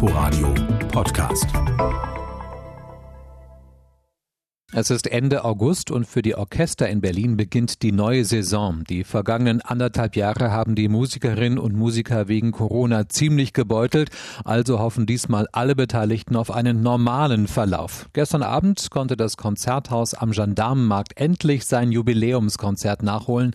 Inforadio Podcast. Es ist Ende August und für die Orchester in Berlin beginnt die neue Saison. Die vergangenen anderthalb Jahre haben die Musikerinnen und Musiker wegen Corona ziemlich gebeutelt, also hoffen diesmal alle Beteiligten auf einen normalen Verlauf. Gestern Abend konnte das Konzerthaus am Gendarmenmarkt endlich sein Jubiläumskonzert nachholen.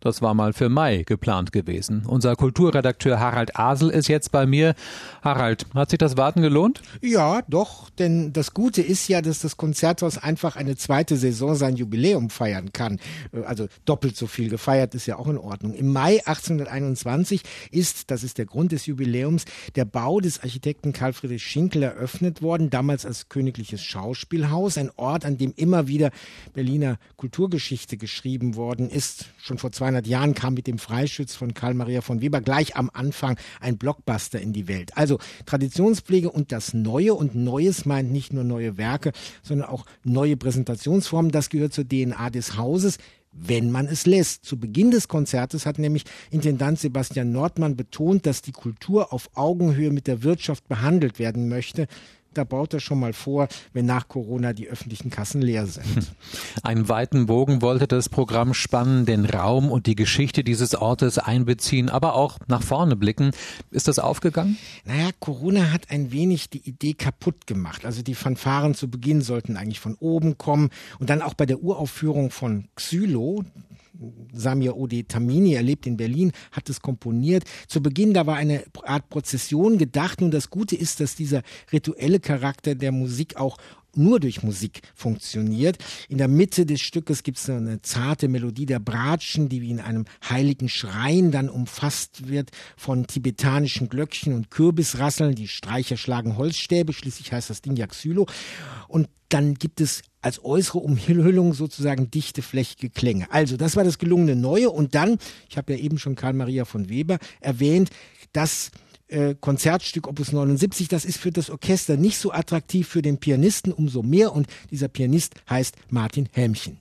Das war mal für Mai geplant gewesen. Unser Kulturredakteur Harald Asel ist jetzt bei mir. Harald, hat sich das Warten gelohnt? Ja, doch, denn das Gute ist ja, dass das Konzerthaus einfach eine zweite Saison sein Jubiläum feiern kann. Also doppelt so viel gefeiert ist ja auch in Ordnung. Im Mai 1821 ist, das ist der Grund des Jubiläums, der Bau des Architekten Karl Friedrich Schinkel eröffnet worden, damals als königliches Schauspielhaus, ein Ort, an dem immer wieder Berliner Kulturgeschichte geschrieben worden ist, schon vor zwei 200 Jahren kam mit dem Freischütz von Karl Maria von Weber gleich am Anfang ein Blockbuster in die Welt. Also Traditionspflege und das Neue und Neues meint nicht nur neue Werke, sondern auch neue Präsentationsformen. Das gehört zur DNA des Hauses wenn man es lässt. Zu Beginn des Konzertes hat nämlich Intendant Sebastian Nordmann betont, dass die Kultur auf Augenhöhe mit der Wirtschaft behandelt werden möchte da baut er schon mal vor, wenn nach Corona die öffentlichen Kassen leer sind. Einen weiten Bogen wollte das Programm spannen, den Raum und die Geschichte dieses Ortes einbeziehen, aber auch nach vorne blicken. Ist das aufgegangen? Naja, Corona hat ein wenig die Idee kaputt gemacht. Also die Fanfaren zu Beginn sollten eigentlich von oben kommen und dann auch bei der Uraufführung von Xylo, Samir Ode Tamini, er lebt in Berlin, hat es komponiert. Zu Beginn, da war eine Art Prozession gedacht. Nun, das Gute ist, dass dieser rituelle Charakter der Musik auch nur durch Musik funktioniert. In der Mitte des Stückes gibt es eine zarte Melodie der Bratschen, die wie in einem heiligen Schrein dann umfasst wird von tibetanischen Glöckchen und Kürbisrasseln. Die Streicher schlagen Holzstäbe, schließlich heißt das Ding ja. Und dann gibt es als äußere Umhüllung sozusagen dichte, flächige Klänge. Also, das war das gelungene Neue. Und dann, ich habe ja eben schon Karl Maria von Weber erwähnt, dass äh, Konzertstück Opus 79, das ist für das Orchester nicht so attraktiv, für den Pianisten umso mehr. Und dieser Pianist heißt Martin Helmchen.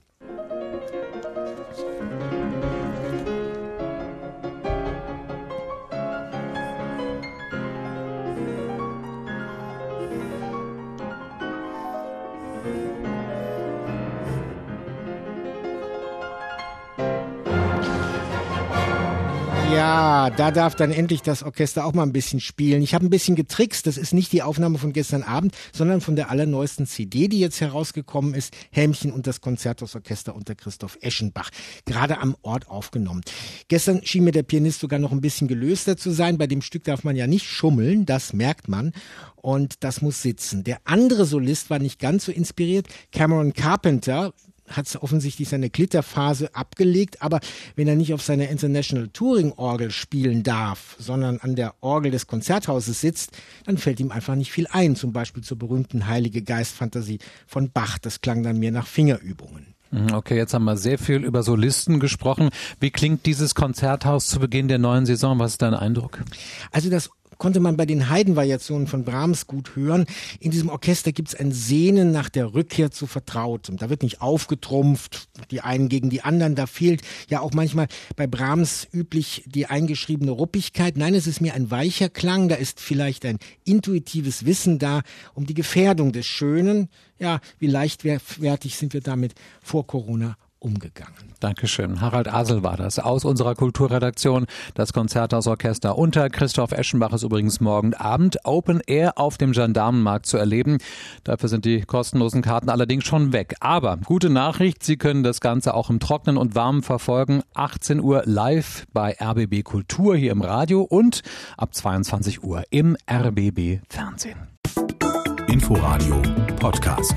Ja, da darf dann endlich das Orchester auch mal ein bisschen spielen. Ich habe ein bisschen getrickst. Das ist nicht die Aufnahme von gestern Abend, sondern von der allerneuesten CD, die jetzt herausgekommen ist. Hämchen und das Konzerthausorchester unter Christoph Eschenbach. Gerade am Ort aufgenommen. Gestern schien mir der Pianist sogar noch ein bisschen gelöster zu sein. Bei dem Stück darf man ja nicht schummeln. Das merkt man. Und das muss sitzen. Der andere Solist war nicht ganz so inspiriert. Cameron Carpenter, hat offensichtlich seine Glitterphase abgelegt, aber wenn er nicht auf seiner International Touring Orgel spielen darf, sondern an der Orgel des Konzerthauses sitzt, dann fällt ihm einfach nicht viel ein, zum Beispiel zur berühmten Heilige Geist-Fantasie von Bach. Das klang dann mehr nach Fingerübungen. Mhm, okay, jetzt haben wir sehr viel über Solisten gesprochen. Wie klingt dieses Konzerthaus zu Beginn der neuen Saison? Was ist dein Eindruck? Also das konnte man bei den Heidenvariationen von Brahms gut hören. In diesem Orchester gibt es ein Sehnen nach der Rückkehr zu Vertrautem. Da wird nicht aufgetrumpft, die einen gegen die anderen. Da fehlt ja auch manchmal bei Brahms üblich die eingeschriebene Ruppigkeit. Nein, es ist mir ein weicher Klang. Da ist vielleicht ein intuitives Wissen da um die Gefährdung des Schönen. Ja, wie leichtfertig sind wir damit vor Corona umgegangen. Dankeschön. Harald Asel war das aus unserer Kulturredaktion. Das Konzerthausorchester unter Christoph Eschenbach ist übrigens morgen Abend Open Air auf dem Gendarmenmarkt zu erleben. Dafür sind die kostenlosen Karten allerdings schon weg. Aber gute Nachricht, Sie können das Ganze auch im Trocknen und Warmen verfolgen. 18 Uhr live bei RBB Kultur hier im Radio und ab 22 Uhr im RBB Fernsehen. Inforadio Podcast.